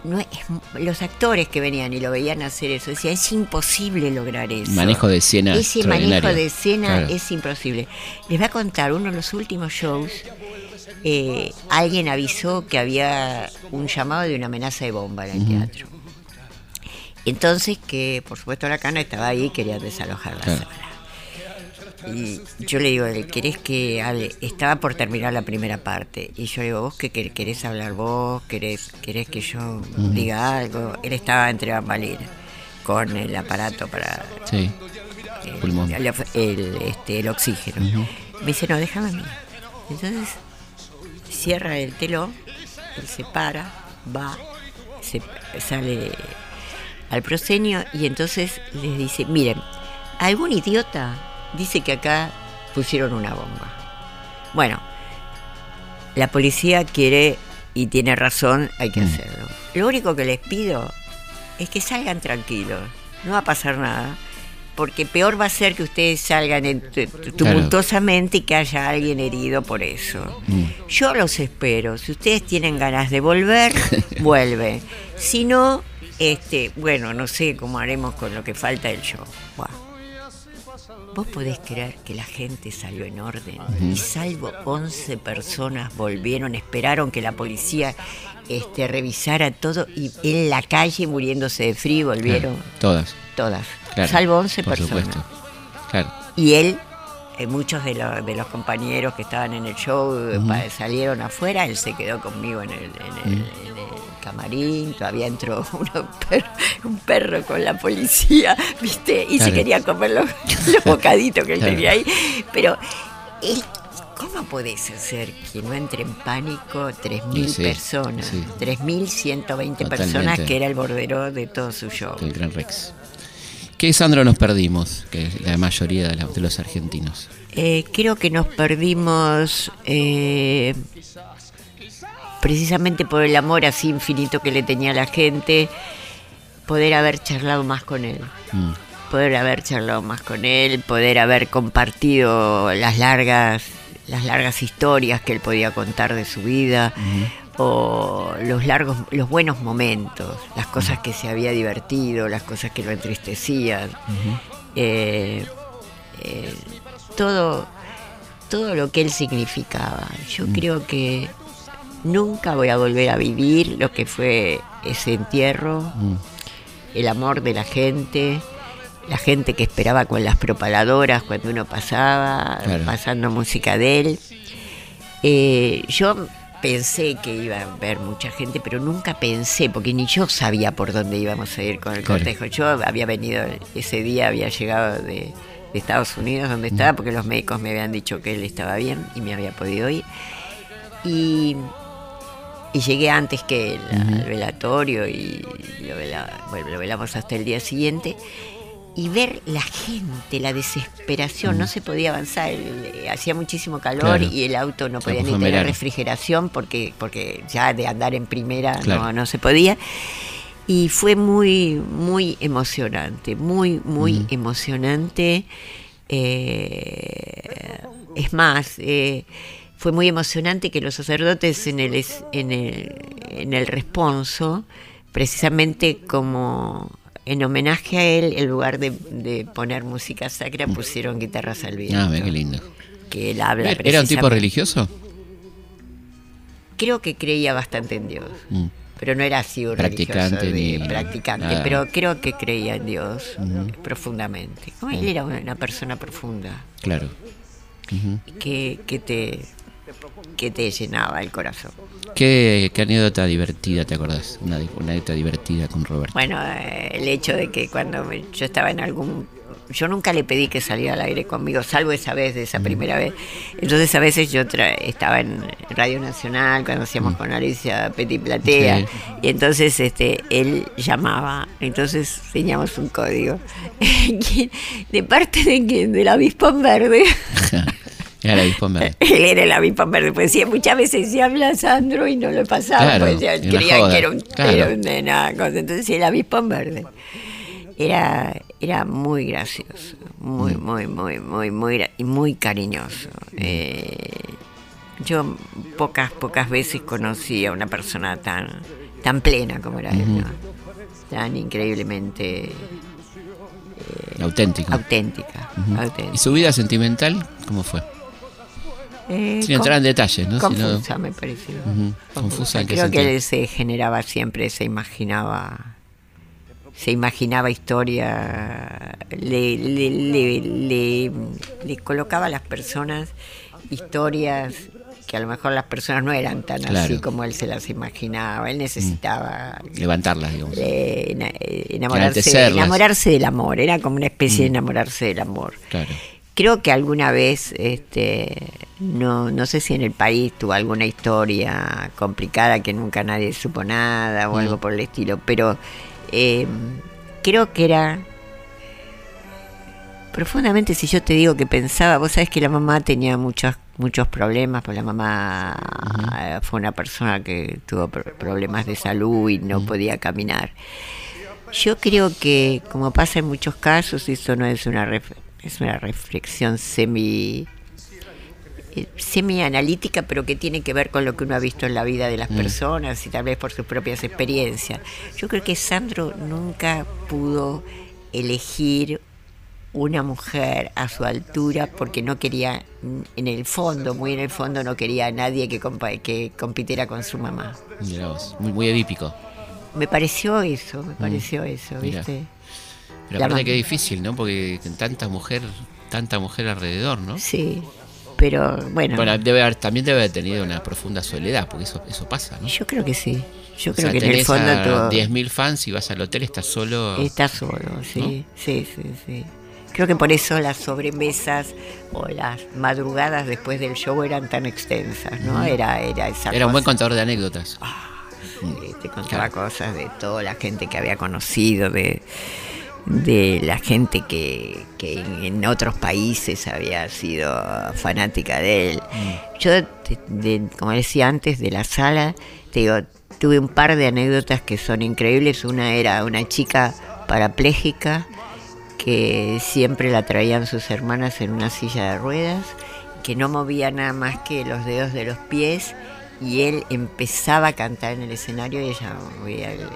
No es- los actores que venían y lo veían hacer eso, decía, es imposible lograr eso. Manejo de escena Ese manejo de escena Claro. es imposible. Les voy a contar, uno de los últimos shows, eh, alguien avisó que había un llamado de una amenaza de bomba en el teatro. Entonces que, por supuesto, la cana estaba ahí y quería desalojar la Claro. sala. Y yo le digo, ¿querés que hable? Estaba por terminar la primera parte. Y yo le digo, ¿vos qué querés? ¿Querés hablar vos? ¿Querés, querés que yo diga algo? Él estaba entre bambalinas con el aparato para... Sí. el, Pulmón. el, el, este, el oxígeno. Me dice, no, déjame a mí. Entonces cierra el telón, él se para, va, se sale al proscenio y entonces les dice, miren, algún idiota dice que acá pusieron una bomba. Bueno, la policía quiere y tiene razón, hay que Mm. hacerlo. Lo único que les pido es que salgan tranquilos, no va a pasar nada, porque peor va a ser que ustedes salgan en- tu- tu- tumultuosamente y que haya alguien herido por eso. Mm. Yo los espero, si ustedes tienen ganas de volver, vuelven. Si no, este, bueno, no sé cómo haremos con lo que falta del show. ¿Vos podés creer que la gente salió en orden? Y salvo 11 personas volvieron, esperaron que la policía este, revisara todo y en la calle muriéndose de frío volvieron Claro, todas. todas. Claro, salvo 11 por personas. supuesto. Claro. Y él, eh, muchos de, los- de los compañeros que estaban en el show eh, salieron afuera, él se quedó conmigo en el, en el- en el camarín, todavía entró uno- per- un perro con la policía, ¿viste? Y se quería comer los, los bocaditos que él Claro. tenía ahí. Pero él... ¿Cómo podés hacer que no entre en pánico 3.000 Y sí, personas? sí. 3.120 personas que era el bordero de todo su show. El Gran Rex. ¿Qué Sandro nos perdimos? Que es la mayoría de los argentinos. Eh, creo que nos perdimos eh, precisamente por el amor así infinito que le tenía a la gente, poder haber charlado más con él, Mm. poder haber charlado más con él, poder haber compartido las largas, las largas historias que él podía contar de su vida. o los largos, los buenos momentos, las cosas que se había divertido, las cosas que lo entristecían, Eh, eh, todo, todo lo que él significaba. Yo creo que nunca voy a volver a vivir lo que fue ese entierro, Mm. el amor de la gente, la gente que esperaba con las propaladoras cuando uno pasaba, Claro. pasando música de él. Eh, yo pensé que iba a haber mucha gente, pero nunca pensé, porque ni yo sabía por dónde íbamos a ir con el Claro. cortejo. Yo había venido, ese día había llegado de, de Estados Unidos, donde estaba, porque los médicos me habían dicho que él estaba bien y me había podido ir. Y, y llegué antes que al velatorio y lo, vela- bueno, lo velamos hasta el día siguiente. Y ver la gente, la desesperación, no se podía avanzar, el- eh, hacía muchísimo calor Claro. y el auto no podía ni en tener refrigeración porque, porque ya de andar en primera Claro. no, no se podía. Y fue muy, muy emocionante, muy, muy emocionante. Eh, es más, eh, fue muy emocionante que los sacerdotes en el, en el, en el responso, precisamente como en homenaje a él, en lugar de, de poner música sacra, pusieron guitarras al viento. Ah, ve qué lindo. Que él habla ¿Era un tipo religioso? Creo que creía bastante en Dios. Mm. Pero no era así un Practicante religioso de- ni practicante, nada. pero creo que creía en Dios profundamente. Como Él era una, una persona profunda Claro. Que, que te que te llenaba el corazón. ¿Qué, qué anécdota divertida te acordás? Una, una anécdota divertida con Roberto. Bueno, eh, el hecho de que cuando me- yo estaba en algún... Yo nunca le pedí que saliera al aire conmigo, salvo esa vez, de esa primera vez. Entonces a veces yo tra- estaba en Radio Nacional cuando hacíamos con Alicia Petit Platea Sí. y entonces este él llamaba, entonces teníamos un código. ¿De parte de quién? Del avispón verde. Era la avispón verde. Él era el avispón verde, pues sí, muchas veces se habla Sandro y no lo pasaba, Claro, pues y creían que era un, claro. era un de nada cosa. Entonces el avispón verde era, era muy gracioso, muy, Mm. muy, muy, muy, muy, y muy cariñoso. Eh, yo pocas, pocas veces conocí a una persona tan, tan plena como era él, ¿no? tan increíblemente Auténtico. auténtica. ¿Y auténtica. su vida sentimental cómo fue? Eh, Sin entrar en detalles, ¿no? Confusa, me pareció. Confusa, ¿en qué Creo que él se generaba siempre, se imaginaba, se imaginaba historia, le, le, le, le- colocaba a las personas historias que a lo mejor las personas no eran tan Claro. así como él se las imaginaba. Él necesitaba Levantarlas, digamos. eh, eh, enamorarse, enamorarse del amor. Era como una especie de enamorarse del amor. Claro. Creo que alguna vez, este, no, no sé si en el país tuvo alguna historia complicada que nunca nadie supo nada o algo por el estilo, pero eh, creo que era profundamente si yo te digo que pensaba, vos sabés que la mamá tenía muchos muchos problemas, pues la mamá eh, fue una persona que tuvo pro- problemas de salud y no podía caminar. Yo creo que, como pasa en muchos casos, esto no es una es una reflexión semi eh, semi analítica, pero que tiene que ver con lo que uno ha visto en la vida de las personas y tal vez por sus propias experiencias. Yo creo que Sandro nunca pudo elegir una mujer a su altura porque no quería, mm, en el fondo, muy en el fondo, no quería a nadie que, compa- que compitiera con su mamá. Mirá vos, muy, muy edípico. Me pareció eso, me pareció eso, Mira. Pero La aparte que difícil, ¿no? Porque tanta mujer, tanta mujer alrededor, ¿no? Sí, pero bueno, Bueno, debe haber, también debe haber tenido una profunda soledad, porque eso, eso pasa, ¿no? yo creo que sí. Yo O creo sea, que en el fondo todo 10.000 fans y vas al hotel, estás solo. está solo, sí, sí, sí, sí. Creo que por eso las sobremesas o las madrugadas después del show eran tan extensas, ¿no? Era, era esa Era un buen contador de anécdotas. Sí, te contaba cosas de toda la gente que había conocido, de, de la gente que, que en, otros países había sido fanática de él. Yo, de- de- como decía antes, de la sala, te digo, tuve un par de anécdotas que son increíbles. Una era una chica parapléjica que siempre la traían sus hermanas en una silla de ruedas, que no movía nada más que los dedos de los pies y él empezaba a cantar en el escenario y ella movía el, el-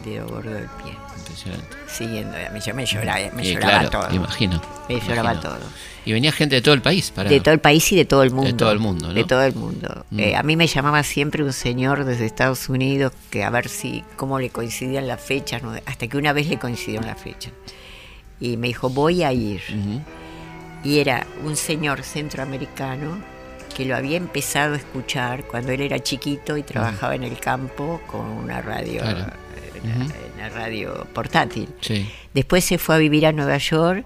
el dedo gordo del pie, Impresionante. siguiendo a mí. Yo me lloraba, me Y lloraba claro, todo. imagino. Me lloraba imagino. todo. Y venía gente de todo el país para. De todo el país y de todo el mundo. todo el mundo, ¿no? De todo el mundo. Mm. Eh, a mí me llamaba siempre un señor desde Estados Unidos que a ver si cómo le coincidían las fechas, ¿no? hasta que una vez le coincidieron las fechas. Y me dijo, voy a ir. Y era un señor centroamericano que lo había empezado a escuchar cuando él era chiquito y trabajaba en el campo con una radio, Claro. Ujú. una radio portátil. Sí. Después se fue a vivir a Nueva York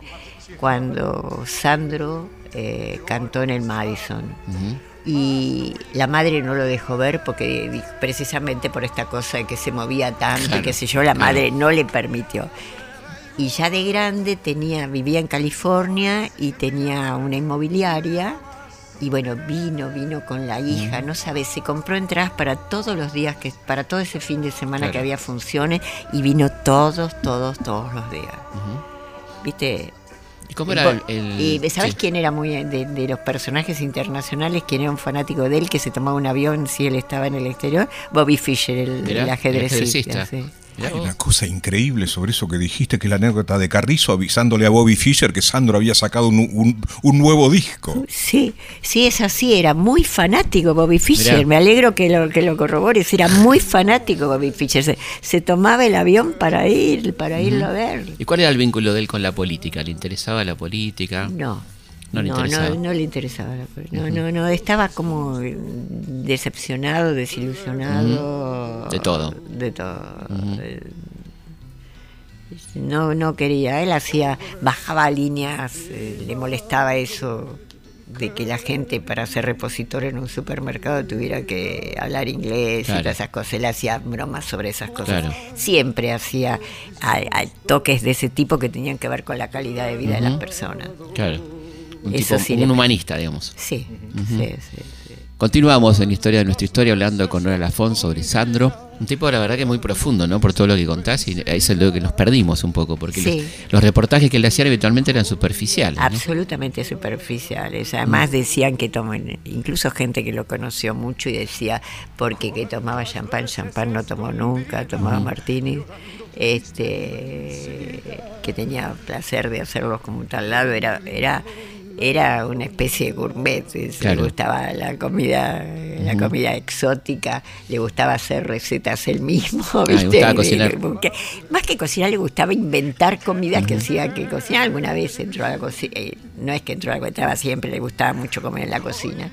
cuando Sandro eh, cantó en el Madison. Ujú. Y la madre no lo dejó ver porque precisamente por esta cosa de que se movía tanto Claro, y qué sé yo, la claro. madre no le permitió. Y ya de grande tenía, vivía en California y tenía una inmobiliaria. Y bueno, vino, vino con la hija, no sabes, se compró entradas para todos los días, que para todo ese fin de semana Claro. que había funciones y vino todos, todos, todos los días. ¿Viste? ¿Y cómo era el.? El- ¿Y sabes sí. quién era muy de, de los personajes internacionales? ¿Quién era un fanático de él que se tomaba un avión si él estaba en el exterior? Bobby Fischer, el, el el ajedrecista. ajedrecista. sí. Hay una cosa increíble sobre eso que dijiste, que la anécdota de Carrizo avisándole a Bobby Fischer que Sandro había sacado un, un- un nuevo disco. Sí, sí, es así, era muy fanático Bobby Fischer. Mirá. Me alegro que lo, que lo corrobores, era muy fanático Bobby Fischer. Se, se tomaba el avión para ir, para irlo a ver. ¿Y cuál era el vínculo de él con la política? ¿Le interesaba la política? No. No le no, interesaba. no, no le interesaba. No, no, no, estaba como decepcionado, desilusionado. De todo. De todo. No, no quería. Él hacía, bajaba líneas, eh, le molestaba eso de que la gente para ser repositor en un supermercado tuviera que hablar inglés y todas esas cosas. Él hacía bromas sobre esas cosas. Claro. Siempre hacía a- a toques de ese tipo que tenían que ver con la calidad de vida de las personas. Claro. Un, Eso tipo, sí un le- humanista, digamos. Sí, sí, sí, sí. Continuamos en historia de nuestra historia hablando con Nora Lafón sobre Sandro. Un tipo, la verdad, que muy profundo, ¿no? Por todo lo que contás. Y ahí es lo que nos perdimos un poco, porque Sí. los, los reportajes que le hacían habitualmente eran superficiales. ¿no? Absolutamente superficiales. Además decían que toman, incluso gente que lo conoció mucho y decía, porque que tomaba champán, champán no tomó nunca, tomaba martini, este, que tenía placer de hacerlos como un tal lado, era, era era una especie de gourmet, eh, le gustaba la comida, la comida exótica, le gustaba hacer recetas él mismo, Ah, ¿viste? Y- cocinar. más que cocinar le gustaba inventar comidas que hacía que cocinar alguna vez entró a la cocina, no es que entró a la cocina, siempre, le gustaba mucho comer en la cocina,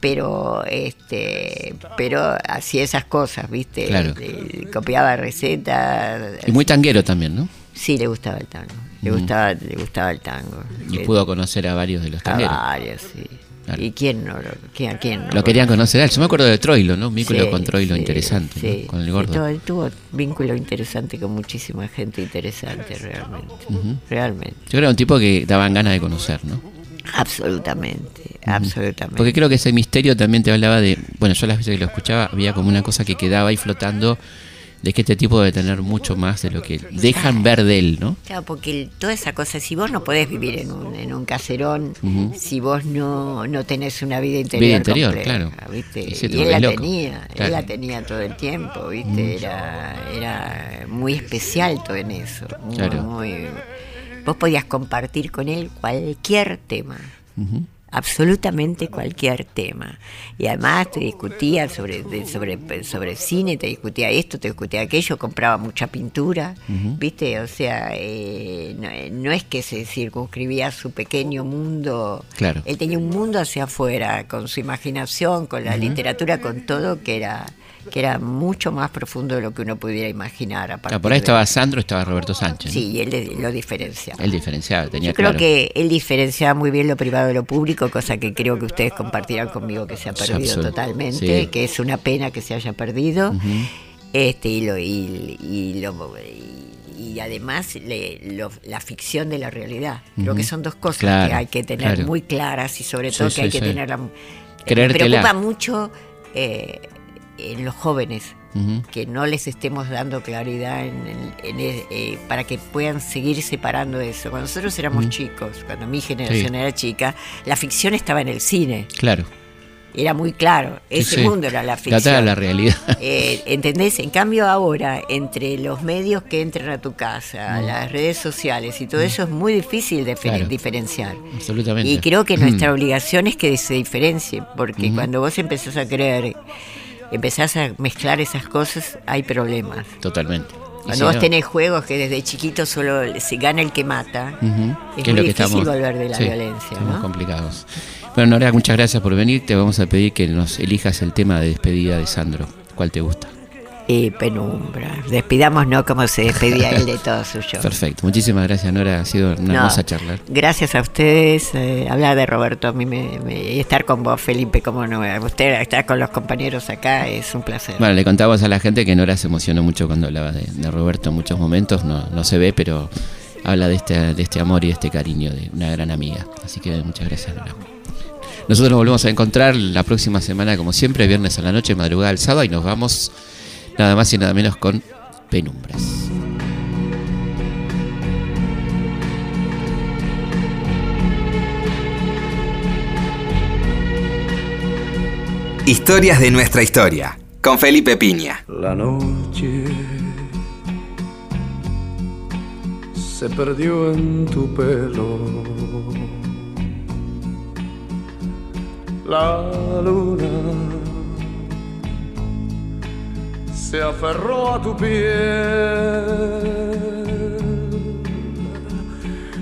pero este, pero hacía esas cosas, ¿viste? Claro. Eh, copiaba recetas. Y muy tanguero también, ¿no? Sí, le gustaba el tango. Le gustaba, le gustaba el tango. Y Le- pudo conocer a varios de los a tangueros. varios, sí. Claro. ¿Y quién no lo, quién, a quién no Lo querían conocer a él. Yo me acuerdo de Troilo, ¿no? Un vínculo Sí, con Troilo sí, interesante. Con el gordo. él tuvo vínculo interesante con muchísima gente interesante, realmente. Realmente. Yo creo que era un tipo que daban ganas de conocer, ¿no? Absolutamente, absolutamente. Porque creo que ese misterio también te hablaba de. Bueno, yo las veces que lo escuchaba, había como una cosa que quedaba ahí flotando. De que este tipo debe tener mucho más de lo que dejan ver de él, ¿no? Claro, porque toda esa cosa, si vos no podés vivir en un, en un caserón, si vos no, no tenés una vida interior, Vida interior, compleja, claro. ¿viste? Y él la loco. tenía, Claro. él la tenía todo el tiempo, ¿viste? Era, era muy especial todo en eso. muy- Claro. muy- vos podías compartir con él cualquier tema. Ujú. Absolutamente cualquier tema. Y además te discutía sobre, sobre, sobre cine, te discutía esto, te discutía aquello, compraba mucha pintura, ¿viste? O sea, eh, no, no es que se circunscribía su pequeño mundo, Claro. él tenía un mundo hacia afuera, con su imaginación, con la literatura, con todo, que era que era mucho más profundo de lo que uno pudiera imaginar. A por ahí estaba Sandro, estaba Roberto Sánchez. Sí, y él lo diferenciaba. Él diferenciaba, tenía Yo creo claro. que él diferenciaba muy bien lo privado de lo público, cosa que creo que ustedes compartirán conmigo que se ha Sí, perdido totalmente, sí. que es una pena que se haya perdido. Este y lo y, y lo y, además le- lo- la ficción de la realidad. Creo que son dos cosas Claro, que hay que tener claro. muy claras y sobre Sí, todo sí, que hay que sí. tenerla. Me Creértela. preocupa mucho eh, en los jóvenes que no les estemos dando claridad en, en- en eh, para que puedan seguir separando eso. Cuando nosotros éramos chicos, cuando mi generación Sí. era chica, la ficción estaba en el cine, Claro. era muy claro, ese sí. mundo era la ficción. era la realidad. Eh, ¿Entendés? En cambio ahora, entre los medios que entran a tu casa, las redes sociales y todo eso es muy difícil de. Claro. diferenciar. Absolutamente. Y creo que nuestra obligación es que se diferencie, porque cuando vos empezás a creer, empezás a mezclar esas cosas, hay problemas. Totalmente. Cuando vos tenés juegos que desde chiquito solo se gana el que mata, es muy lo que difícil estamos- volver de la sí, violencia, Estamos ¿no? complicados. Bueno, Nora, muchas gracias por venir. Te vamos a pedir que nos elijas el tema de despedida de Sandro. ¿Cuál te gusta? Y penumbra. Despidámonos como se despedía él de todo suyo. Perfecto. Muchísimas gracias, Nora. Ha sido una No, hermosa charla. Gracias a ustedes. eh, hablar de Roberto, a mí me, me- y estar con vos, Felipe, como no. Usted estar con los compañeros acá es un placer. Bueno, le contamos a la gente que Nora se emocionó mucho cuando hablaba de, de Roberto en muchos momentos. No, no se ve, pero habla de este, de este amor y de este cariño de una gran amiga. Así que muchas gracias, Nora. Nosotros nos volvemos a encontrar la próxima semana, como siempre, viernes a la noche, madrugada al sábado, y nos vamos nada más y nada menos con Penumbras. Historias de nuestra historia. Con Felipe Piña. La noche se perdió en tu pelo. La luna se aferró a tu piel.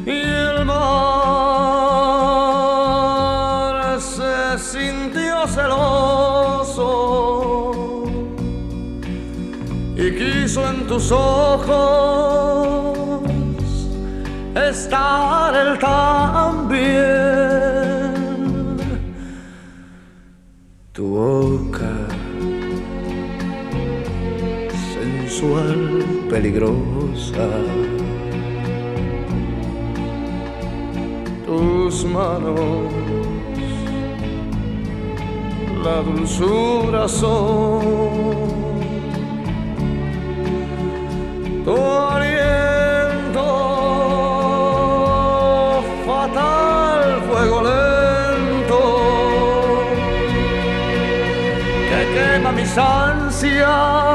Y el mar se sintió celoso y quiso en tus ojos estar él también. Peligrosa. Tus manos, la dulzura son tu aliento fatal fuego lento que quema mis ansias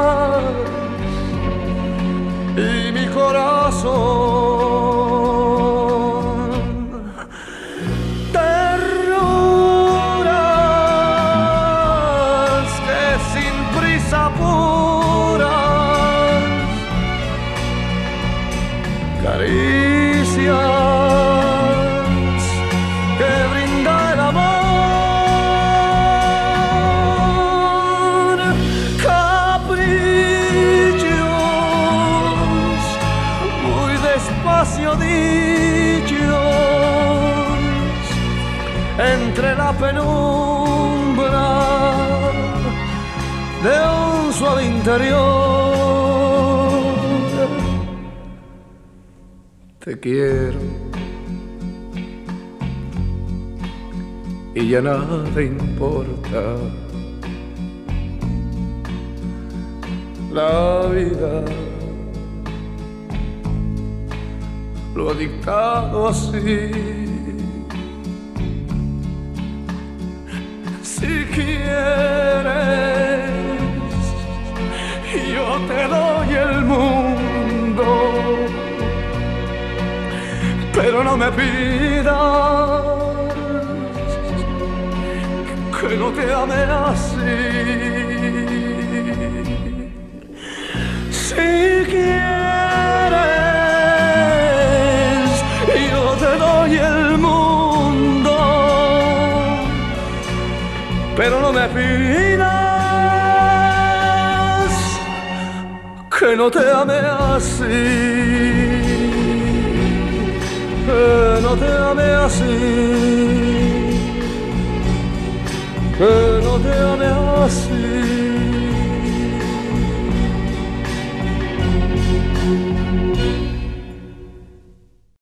despacio dichos entre la penumbra de un suave interior. Te quiero y ya nada importa. La vida lo ha dictado así. Si quieres, yo te doy el mundo, pero no me pidas que no te ame así. Si quieres, que no te ame así, que no te ame así, que no te ame así.